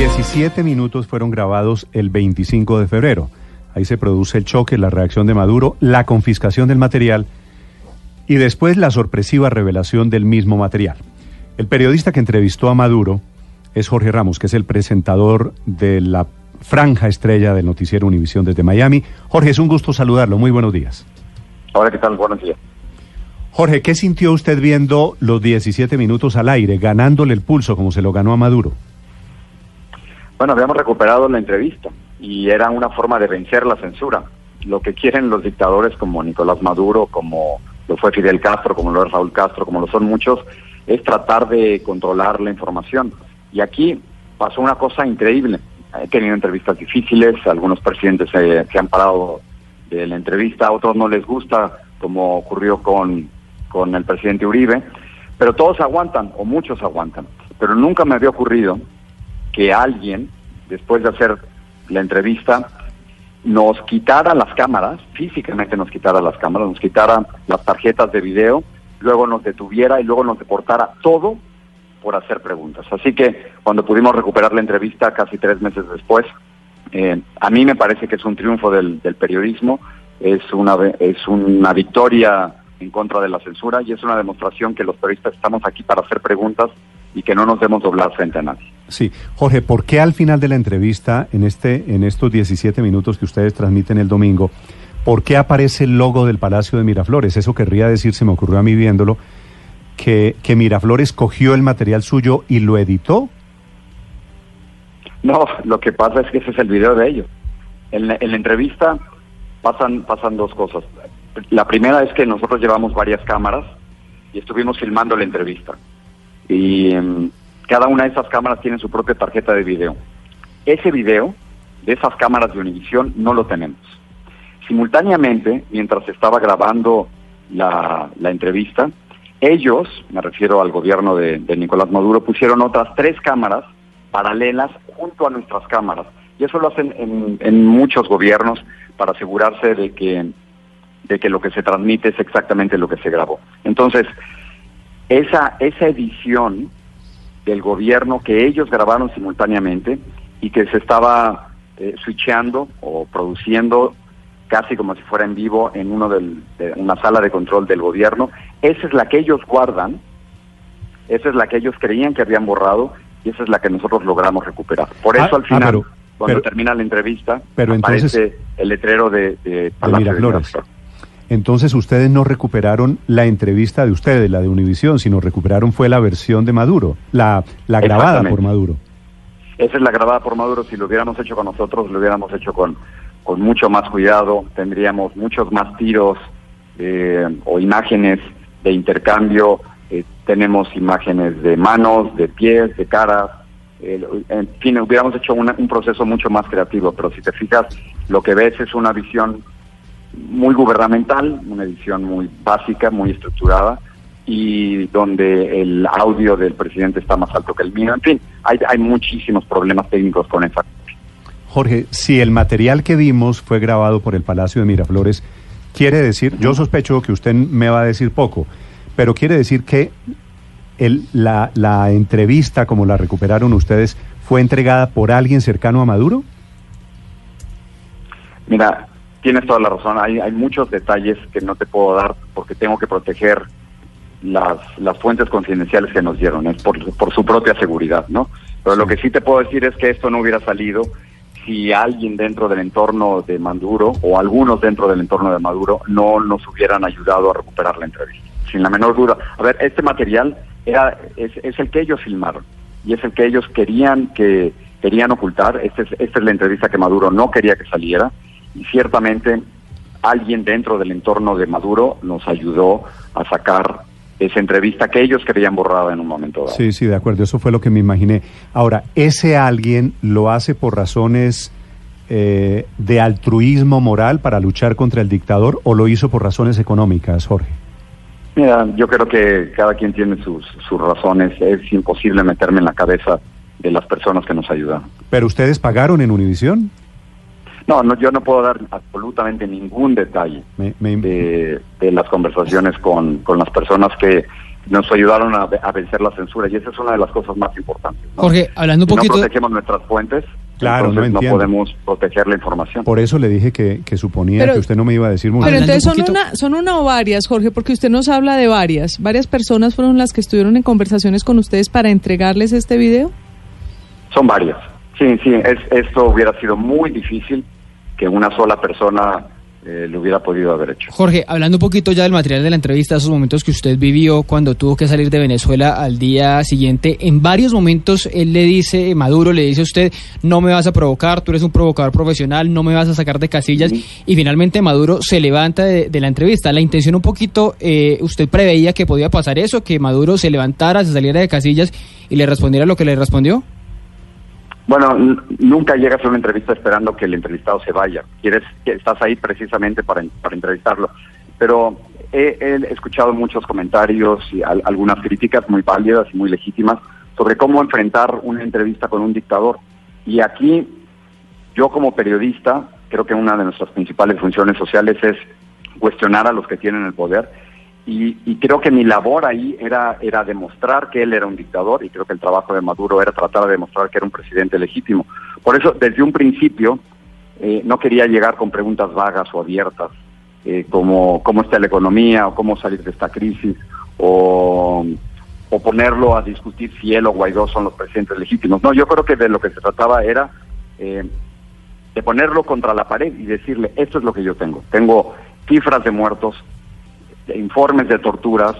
Los 17 minutos fueron grabados el 25 de febrero. Ahí se produce el choque, la reacción de Maduro, la confiscación del material y después la sorpresiva revelación del mismo material. El periodista que entrevistó a Maduro es Jorge Ramos, que es el presentador de la franja estrella del noticiero Univisión desde Miami. Jorge, es un gusto saludarlo. Muy buenos días. Hola, ¿qué tal? Buenos días. Jorge, ¿qué sintió usted viendo los 17 minutos al aire, ganándole el pulso como se lo ganó a Maduro? Bueno, habíamos recuperado la entrevista y era una forma de vencer la censura. Lo que quieren los dictadores como Nicolás Maduro, como lo fue Fidel Castro, como lo es Raúl Castro, como lo son muchos, es tratar de controlar la información. Y aquí pasó una cosa increíble. He tenido entrevistas difíciles, algunos presidentes se, se han parado de la entrevista, a otros no les gusta, como ocurrió con, con el presidente Uribe, pero todos aguantan, o muchos aguantan. Pero nunca me había ocurrido que alguien, después de hacer la entrevista, nos quitara las cámaras, físicamente nos quitara las cámaras, nos quitara las tarjetas de video, luego nos detuviera y luego nos deportara todo por hacer preguntas. Así que cuando pudimos recuperar la entrevista casi tres meses después, eh, a mí me parece que es un triunfo del, periodismo, es una, es una victoria en contra de la censura y es una demostración que los periodistas estamos aquí para hacer preguntas y que no nos debemos doblar frente a nadie. Sí, Jorge, ¿por qué al final de la entrevista, en, este, en estos 17 minutos que ustedes transmiten el domingo, ¿por qué aparece el logo del Palacio de Miraflores? Eso querría decir, se me ocurrió a mí viéndolo, que, que Miraflores cogió el material suyo y lo editó. No, lo que pasa es que ese es el video de ellos. En la, en la entrevista pasan, pasan dos cosas. La primera es que nosotros llevamos varias cámaras y estuvimos filmando la entrevista. Y um, cada una de esas cámaras tiene su propia tarjeta de video. Ese video de esas cámaras de Univisión no lo tenemos. Simultáneamente, mientras estaba grabando la, la entrevista, ellos, me refiero al gobierno de, de Nicolás Maduro, pusieron otras tres cámaras paralelas junto a nuestras cámaras. Y eso lo hacen en, en muchos gobiernos para asegurarse de que, de que lo que se transmite es exactamente lo que se grabó. Entonces, esa, esa edición del gobierno que ellos grabaron simultáneamente y que se estaba eh, switcheando o produciendo casi como si fuera en vivo en uno del, de una sala de control del gobierno, esa es la que ellos guardan, esa es la que ellos creían que habían borrado y esa es la que nosotros logramos recuperar. Por eso Ah, al final, ah, pero- cuando pero- termina la entrevista, pero aparece entonces- el letrero de, de Palacio de Miraflores. Entonces ustedes no recuperaron la entrevista de ustedes, la de Univisión, sino recuperaron fue la versión de Maduro, la, la grabada por Maduro. Esa es la grabada por Maduro. Si lo hubiéramos hecho con nosotros, lo hubiéramos hecho con, con mucho más cuidado. Tendríamos muchos más tiros eh, o imágenes de intercambio. Eh, tenemos imágenes de manos, de pies, de caras. En fin, hubiéramos hecho una- un proceso mucho más creativo. Pero si te fijas, lo que ves es una visión muy gubernamental, una edición muy básica, muy estructurada y donde el audio del presidente está más alto que el mío. En fin, hay, hay muchísimos problemas técnicos con esa. Jorge, si el material que vimos fue grabado por el Palacio de Miraflores, quiere decir, yo sospecho que usted me va a decir poco, pero quiere decir que el, la, la entrevista, como la recuperaron ustedes, fue entregada por alguien cercano a Maduro? Mira, tienes toda la razón, hay, hay muchos detalles que no te puedo dar porque tengo que proteger las, las fuentes confidenciales que nos dieron, es por, por su propia seguridad, ¿no? Pero lo que sí te puedo decir es que esto no hubiera salido si alguien dentro del entorno de Maduro o algunos dentro del entorno de Maduro no nos hubieran ayudado a recuperar la entrevista, sin la menor duda. A ver, este material era es, es el que ellos filmaron y es el que ellos querían que querían ocultar. Este es- esta es la entrevista que Maduro no quería que saliera y ciertamente alguien dentro del entorno de Maduro nos ayudó a sacar esa entrevista que ellos querían borrada en un momento dado. Sí, sí, de acuerdo, eso fue lo que me imaginé. Ahora, ¿ese alguien lo hace por razones eh, de altruismo moral para luchar contra el dictador o lo hizo por razones económicas, Jorge? Mira, yo creo que cada quien tiene sus, sus razones. Es imposible meterme en la cabeza de las personas que nos ayudan. ¿Pero ustedes pagaron en Univisión? No, no, yo no puedo dar absolutamente ningún detalle Me- me- de, de las conversaciones con, con las personas que nos ayudaron a, a vencer la censura y esa es una de las cosas más importantes. ¿no? Jorge, hablando un si poquito... no protegemos nuestras fuentes, Claro, no entonces no, podemos proteger la información. Por eso le dije que, que suponía Pero- que usted no me iba a decir mucho. Pero entonces son una, son una o varias, Jorge, porque usted nos habla de varias. ¿Varias personas fueron las que estuvieron en conversaciones con ustedes para entregarles este video? Son varias. Sí, sí, es, esto hubiera sido muy difícil que una sola persona eh, lo hubiera podido haber hecho. Jorge, hablando un poquito ya del material de la entrevista, esos momentos que usted vivió cuando tuvo que salir de Venezuela al día siguiente, en varios momentos él le dice, Maduro le dice a usted, no me vas a provocar, tú eres un provocador profesional, no me vas a sacar de casillas, y finalmente Maduro se levanta de, de la entrevista. La intención un poquito, eh, usted preveía que podía pasar eso, que Maduro se levantara, se saliera de casillas y le respondiera lo que le respondió. Bueno, nunca llegas a una entrevista esperando que el entrevistado se vaya. Quieres, estás ahí precisamente para, para entrevistarlo. Pero he, escuchado muchos comentarios y al- algunas críticas muy válidas y muy legítimas sobre cómo enfrentar una entrevista con un dictador. Y aquí, yo como periodista, creo que una de nuestras principales funciones sociales es cuestionar a los que tienen el poder y, y creo que mi labor ahí era, era demostrar que él era un dictador y creo que el trabajo de Maduro era tratar de demostrar que era un presidente legítimo. Por eso, desde un principio, eh, no quería llegar con preguntas vagas o abiertas, eh, como cómo está la economía o cómo salir de esta crisis o, o ponerlo a discutir si él o Guaidó son los presidentes legítimos. No, yo creo que de lo que se trataba era eh, de ponerlo contra la pared y decirle, esto es lo que yo tengo. Tengo cifras de muertos, informes de torturas,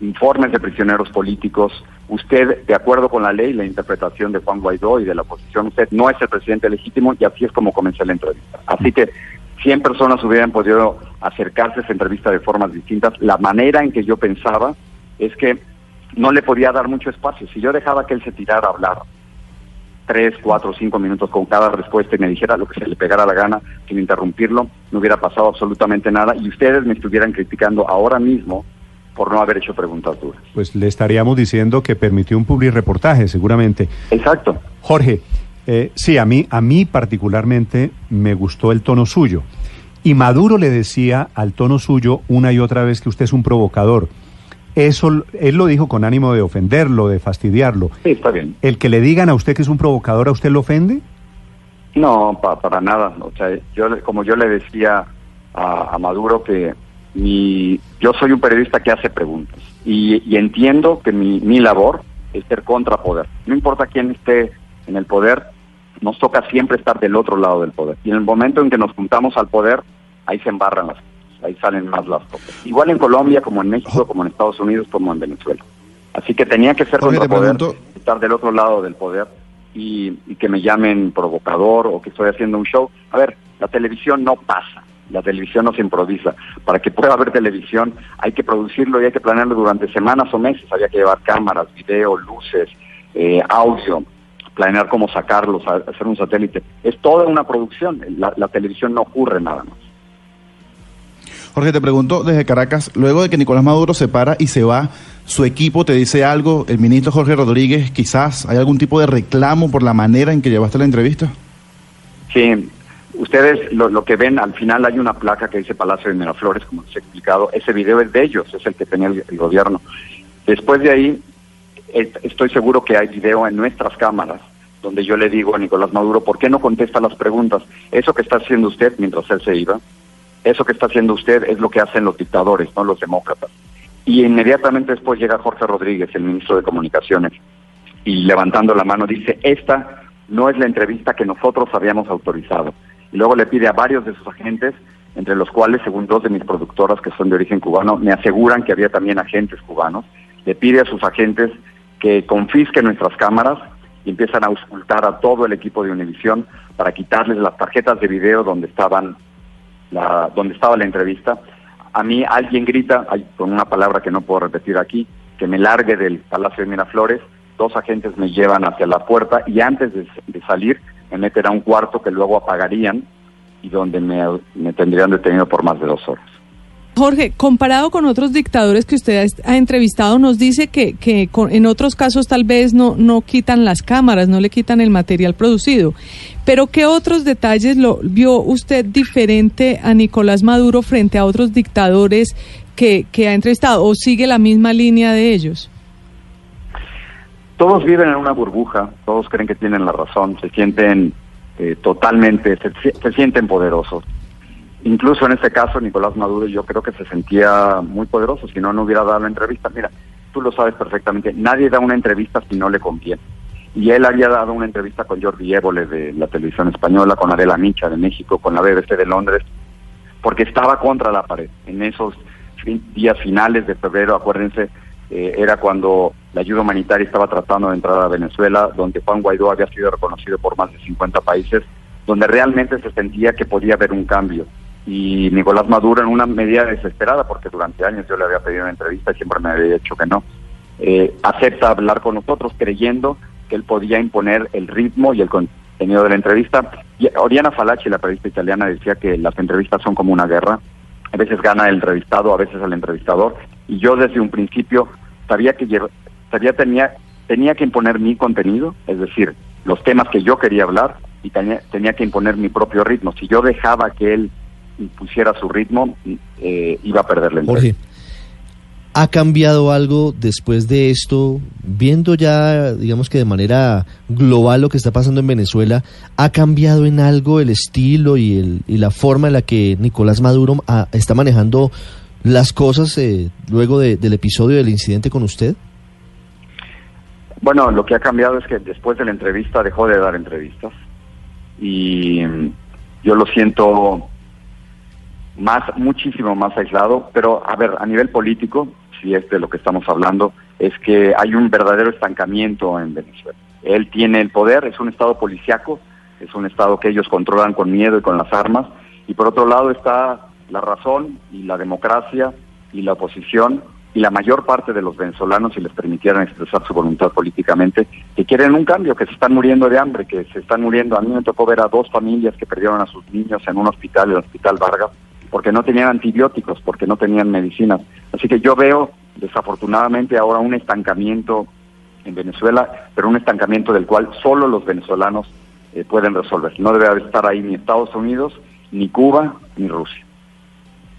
informes de prisioneros políticos. Usted, de acuerdo con la ley, la interpretación de Juan Guaidó y de la oposición, usted no es el presidente legítimo y así es como comencé la entrevista. Así que 100 personas hubieran podido acercarse a esa entrevista de formas distintas. La manera en que yo pensaba es que no le podía dar mucho espacio. Si yo dejaba que él se tirara a hablar tres, cuatro, cinco minutos con cada respuesta y me dijera lo que se le pegara la gana sin interrumpirlo, no hubiera pasado absolutamente nada y ustedes me estuvieran criticando ahora mismo por no haber hecho preguntas duras. Pues le estaríamos diciendo que permitió un publireportaje, seguramente. Exacto. Jorge, eh, sí, a mí, a mí particularmente me gustó el tono suyo. Y Maduro le decía al tono suyo una y otra vez que usted es un provocador. Eso él lo dijo con ánimo de ofenderlo, de fastidiarlo. Sí, está bien. El que le digan a usted que es un provocador, ¿a usted lo ofende? No, pa- para nada. O sea, yo, como yo le decía a, a Maduro que mi, yo soy un periodista que hace preguntas y, y entiendo que mi, mi labor es ser contra poder. No importa quién esté en el poder, nos toca siempre estar del otro lado del poder. Y en el momento en que nos juntamos al poder, ahí se embarran las cosas, ahí salen más las cosas. Igual en Colombia, como en México, como en Estados Unidos, como en Venezuela. Así que tenía que ser Jorge, contra te poder, pregunto- estar del otro lado del poder y, y que me llamen provocador o que estoy haciendo un show. A ver, la televisión no pasa, la televisión no se improvisa. Para que pueda haber televisión hay que producirlo y hay que planearlo durante semanas o meses. Había que llevar cámaras, video, luces, eh, audio, planear cómo sacarlos, hacer un satélite. Es toda una producción. La, la televisión no ocurre nada más. Jorge, te pregunto desde Caracas, luego de que Nicolás Maduro se para y se va, ¿su equipo te dice algo? ¿El ministro Jorge Rodríguez quizás hay algún tipo de reclamo por la manera en que llevaste la entrevista? Sí, ustedes lo, que ven, al final hay una placa que dice Palacio de Miraflores, como les he explicado. Ese video es de ellos, es el que tenía el, gobierno. Después de ahí, est- estoy seguro que hay video en nuestras cámaras donde yo le digo a Nicolás Maduro, ¿por qué no contesta las preguntas? Eso que está haciendo usted mientras él se iba, eso que está haciendo usted es lo que hacen los dictadores, no los demócratas. Y inmediatamente después llega Jorge Rodríguez, el ministro de Comunicaciones, y levantando la mano dice, esta no es la entrevista que nosotros habíamos autorizado. Y luego le pide a varios de sus agentes, entre los cuales, según dos de mis productoras que son de origen cubano, me aseguran que había también agentes cubanos, le pide a sus agentes que confisquen nuestras cámaras y empiezan a auscultar a todo el equipo de Univisión para quitarles las tarjetas de video donde estaban la, donde estaba la entrevista. a mí alguien grita, con una palabra que no puedo repetir aquí, que me largue del Palacio de Miraflores, dos agentes me llevan hacia la puerta y antes de, de salir me meten a un cuarto que luego apagarían y donde me, me tendrían detenido por más de dos horas. Jorge, comparado con otros dictadores que usted ha, entrevistado, nos dice que, que en otros casos tal vez no, no quitan las cámaras, no le quitan el material producido. Pero ¿qué otros detalles lo vio usted diferente a Nicolás Maduro frente a otros dictadores que, que ha entrevistado? ¿O sigue la misma línea de ellos? Todos viven en una burbuja, todos creen que tienen la razón, se sienten eh, totalmente, se, se sienten poderosos. Incluso en este caso, Nicolás Maduro yo creo que se sentía muy poderoso, si no, no hubiera dado la entrevista. Mira, tú lo sabes perfectamente, nadie da una entrevista si no le conviene. Y él había dado una entrevista con Jordi Évole de la televisión española, con Adela Micha de México, con la BBC de Londres, porque estaba contra la pared. En esos días finales de febrero, acuérdense, eh, era cuando la ayuda humanitaria estaba tratando de entrar a Venezuela, donde Juan Guaidó había sido reconocido por más de 50 países, donde realmente se sentía que podía haber un cambio. Y Nicolás Maduro, en una medida desesperada, porque durante años yo le había pedido una entrevista y siempre me había dicho que no, eh, acepta hablar con nosotros creyendo que él podía imponer el ritmo y el contenido de la entrevista. Oriana Falaci, la periodista italiana, decía que las entrevistas son como una guerra. A veces gana el entrevistado, a veces el entrevistador. Y yo desde un principio sabía que sabía tenía tenía que imponer mi contenido, es decir, los temas que yo quería hablar y tenía, tenía que imponer mi propio ritmo. Si yo dejaba que él impusiera su ritmo, eh, iba a perder la entrevista. Jorge, ¿ha cambiado algo después de esto? Viendo ya, digamos que de manera global lo que está pasando en Venezuela, ¿ha cambiado en algo el estilo y, el, y la forma en la que Nicolás Maduro ah, está manejando las cosas eh, luego de- del episodio del incidente con usted? Bueno, lo que ha cambiado es que después de la entrevista dejó de dar entrevistas y mm, yo lo siento más, muchísimo más aislado, pero a ver, a nivel político, si es de lo que estamos hablando, es que hay un verdadero estancamiento en Venezuela. Él tiene el poder, es un estado policiaco, es un estado que ellos controlan con miedo y con las armas, y por otro lado está la razón y la democracia y la oposición y la mayor parte de los venezolanos, si les permitieran expresar su voluntad políticamente, que quieren un cambio, que se están muriendo de hambre, que se están muriendo. A mí me tocó ver a dos familias que perdieron a sus niños en un hospital, el Hospital Vargas, porque no tenían antibióticos, porque no tenían medicinas. Así que yo veo, desafortunadamente, ahora un estancamiento en Venezuela, pero un estancamiento del cual solo los venezolanos eh, pueden resolver. No debe estar ahí ni Estados Unidos, ni Cuba, ni Rusia.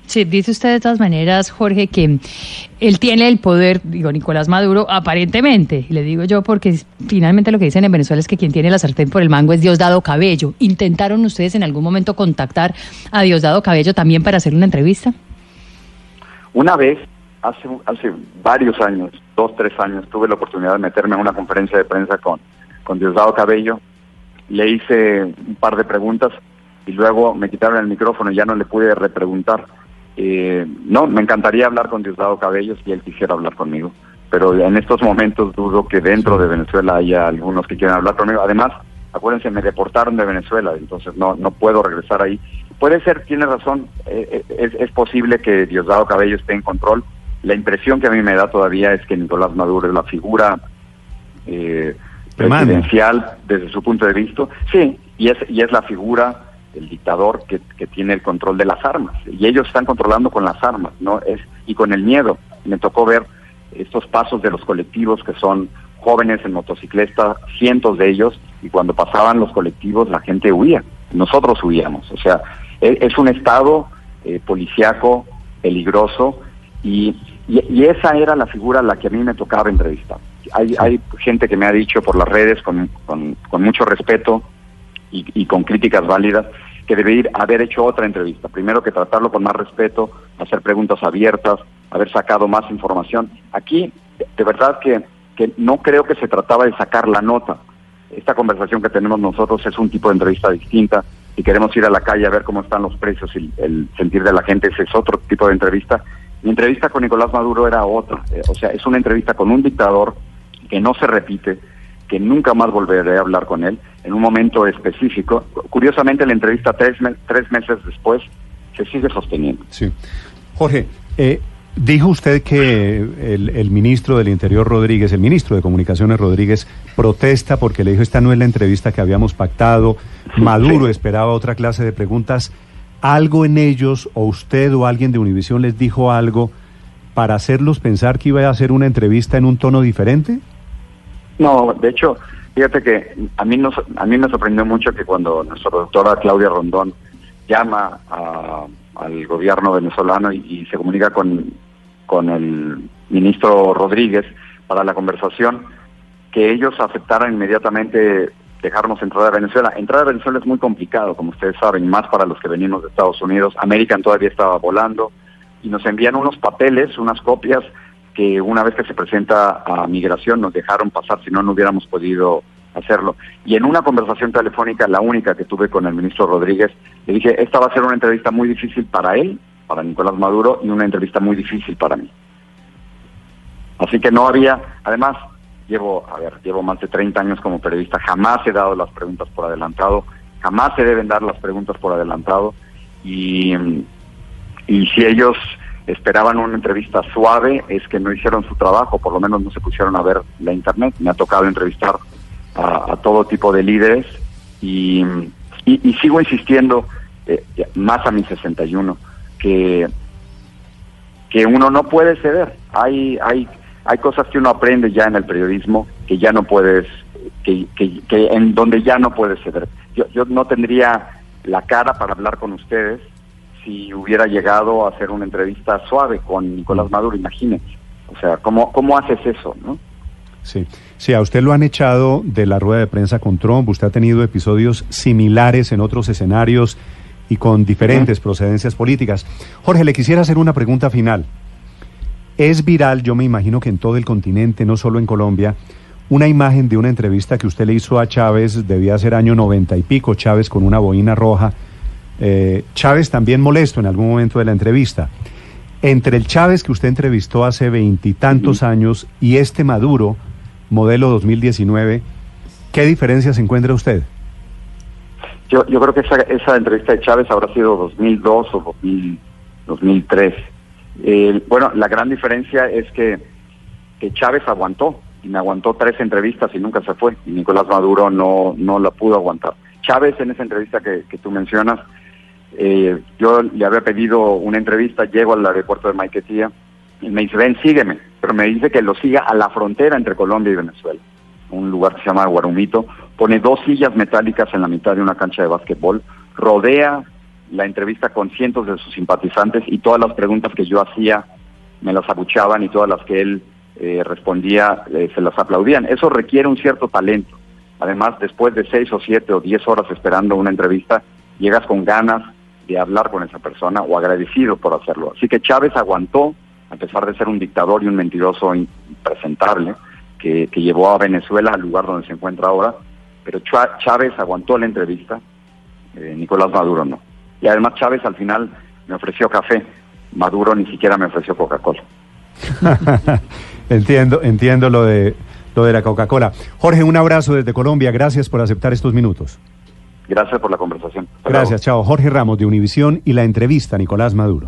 Sí, dice usted de todas maneras, Jorge, que él tiene el poder, digo, Nicolás Maduro, aparentemente, y le digo yo porque finalmente lo que dicen en Venezuela es que quien tiene la sartén por el mango es Diosdado Cabello. ¿Intentaron ustedes en algún momento contactar a Diosdado Cabello también para hacer una entrevista? Una vez, hace, hace varios años, dos, tres años, tuve la oportunidad de meterme en una conferencia de prensa con, con Diosdado Cabello. Le hice un par de preguntas y luego me quitaron el micrófono y ya no le pude repreguntar. Eh, no, me encantaría hablar con Diosdado Cabello si él quisiera hablar conmigo, pero en estos momentos dudo que dentro de Venezuela haya algunos que quieran hablar conmigo. Además, acuérdense, me deportaron de Venezuela, entonces no, no puedo regresar ahí. Puede ser, tiene razón, eh, eh, es, es posible que Diosdado Cabello esté en control. La impresión que a mí me da todavía es que Nicolás Maduro es la figura eh, presidencial desde su punto de vista. Sí, y es, y es la figura del dictador que, que tiene el control de las armas. Y ellos están controlando con las armas, ¿no? Es, y con el miedo. Me tocó ver estos pasos de los colectivos que son jóvenes en motocicleta, cientos de ellos, y cuando pasaban los colectivos la gente huía, nosotros huíamos. O sea, e- es un estado eh, policiaco, peligroso, y, y, esa era la figura a la que a mí me tocaba entrevistar. Hay, hay gente que me ha dicho por las redes, con, con, mucho respeto y con críticas válidas, que debería haber hecho otra entrevista. Primero que tratarlo con más respeto, hacer preguntas abiertas, haber sacado más información. Aquí, de, de verdad que, que no creo que se trataba de sacar la nota. Esta conversación que tenemos nosotros es un tipo de entrevista distinta. Si queremos ir a la calle a ver cómo están los precios y el sentir de la gente, ese es otro tipo de entrevista. Mi entrevista con Nicolás Maduro era otra. Eh, o sea, es una entrevista con un dictador que no se repite, que nunca más volveré a hablar con él en un momento específico. Curiosamente, la entrevista tres, me- tres meses después se sigue sosteniendo. Sí. Jorge, eh, dijo usted que el, el ministro del Interior Rodríguez, el ministro de Comunicaciones Rodríguez, protesta porque le dijo esta no es la entrevista que habíamos pactado. Maduro esperaba otra clase de preguntas. ¿Algo en ellos, o usted o alguien de Univisión les dijo algo para hacerlos pensar que iba a hacer una entrevista en un tono diferente? No, de hecho, fíjate que a mí, nos, a mí me sorprendió mucho que cuando nuestra doctora Claudia Rondón llama a- al gobierno venezolano y, se comunica con, con el ministro Rodríguez para la conversación, que ellos aceptaran inmediatamente dejarnos entrar a Venezuela. Entrar a Venezuela es muy complicado, como ustedes saben, más para los que venimos de Estados Unidos. American todavía estaba volando y nos envían unos papeles, unas copias que una vez que se presenta a migración nos dejaron pasar, si no, no hubiéramos podido hacerlo. Y en una conversación telefónica, la única que tuve con el ministro Rodríguez, le dije, esta va a ser una entrevista muy difícil para él, para Nicolás Maduro, y una entrevista muy difícil para mí. Así que no había, además, llevo, a ver, llevo más de 30 años como periodista, jamás he dado las preguntas por adelantado, jamás se deben dar las preguntas por adelantado, y, y si ellos esperaban una entrevista suave, es que no hicieron su trabajo, por lo menos no se pusieron a ver la internet. Me ha tocado entrevistar a, todo tipo de líderes y, y, y sigo insistiendo, eh, más a mi 61, que, que uno no puede ceder. Hay, hay, hay cosas que uno aprende ya en el periodismo que ya no puedes, que, que, que en donde ya no puedes ceder. Yo, yo no tendría la cara para hablar con ustedes si hubiera llegado a hacer una entrevista suave con Nicolás Maduro, imagínense. O sea, ¿cómo, cómo haces eso, no? Sí. sí, a usted lo han echado de la rueda de prensa con Trump, usted ha tenido episodios similares en otros escenarios y con diferentes procedencias políticas. Jorge, le quisiera hacer una pregunta final. Es viral, yo me imagino que en todo el continente, no solo en Colombia, una imagen de una entrevista que usted le hizo a Chávez, debía ser año noventa y pico, Chávez con una boina roja. Eh, Chávez también molesto en algún momento de la entrevista. Entre el Chávez que usted entrevistó hace veintitantos años y este Maduro, modelo 2019, ¿qué diferencias encuentra usted? Yo, yo creo que esa, esa entrevista de Chávez habrá sido 2002 o 2000, 2003. Eh, bueno, la gran diferencia es que, que Chávez aguantó, y me aguantó tres entrevistas y nunca se fue, y Nicolás Maduro no, no la pudo aguantar. Chávez en esa entrevista que, que tú mencionas, eh, yo le había pedido una entrevista, llego al aeropuerto de Maiquetía, y me dice, ven, sígueme, pero me dice que lo siga a la frontera entre Colombia y Venezuela, un lugar que se llama Guarumito, pone dos sillas metálicas en la mitad de una cancha de básquetbol, rodea la entrevista con cientos de sus simpatizantes y todas las preguntas que yo hacía me las abuchaban y todas las que él eh, respondía eh, se las aplaudían. Eso requiere un cierto talento. Además, después de seis o siete o diez horas esperando una entrevista, llegas con ganas de hablar con esa persona o agradecido por hacerlo. Así que Chávez aguantó, a pesar de ser un dictador y un mentiroso impresentable, que, que llevó a Venezuela al lugar donde se encuentra ahora, pero Chá- Chávez aguantó la entrevista, eh, Nicolás Maduro no. Y además Chávez al final me ofreció café, Maduro ni siquiera me ofreció Coca-Cola. entiendo, entiendo lo de lo de la Coca-Cola. Jorge, un abrazo desde Colombia. Gracias por aceptar estos minutos. Gracias por la conversación. Hasta luego. Gracias, chao. Jorge Ramos de Univisión y la entrevista a Nicolás Maduro.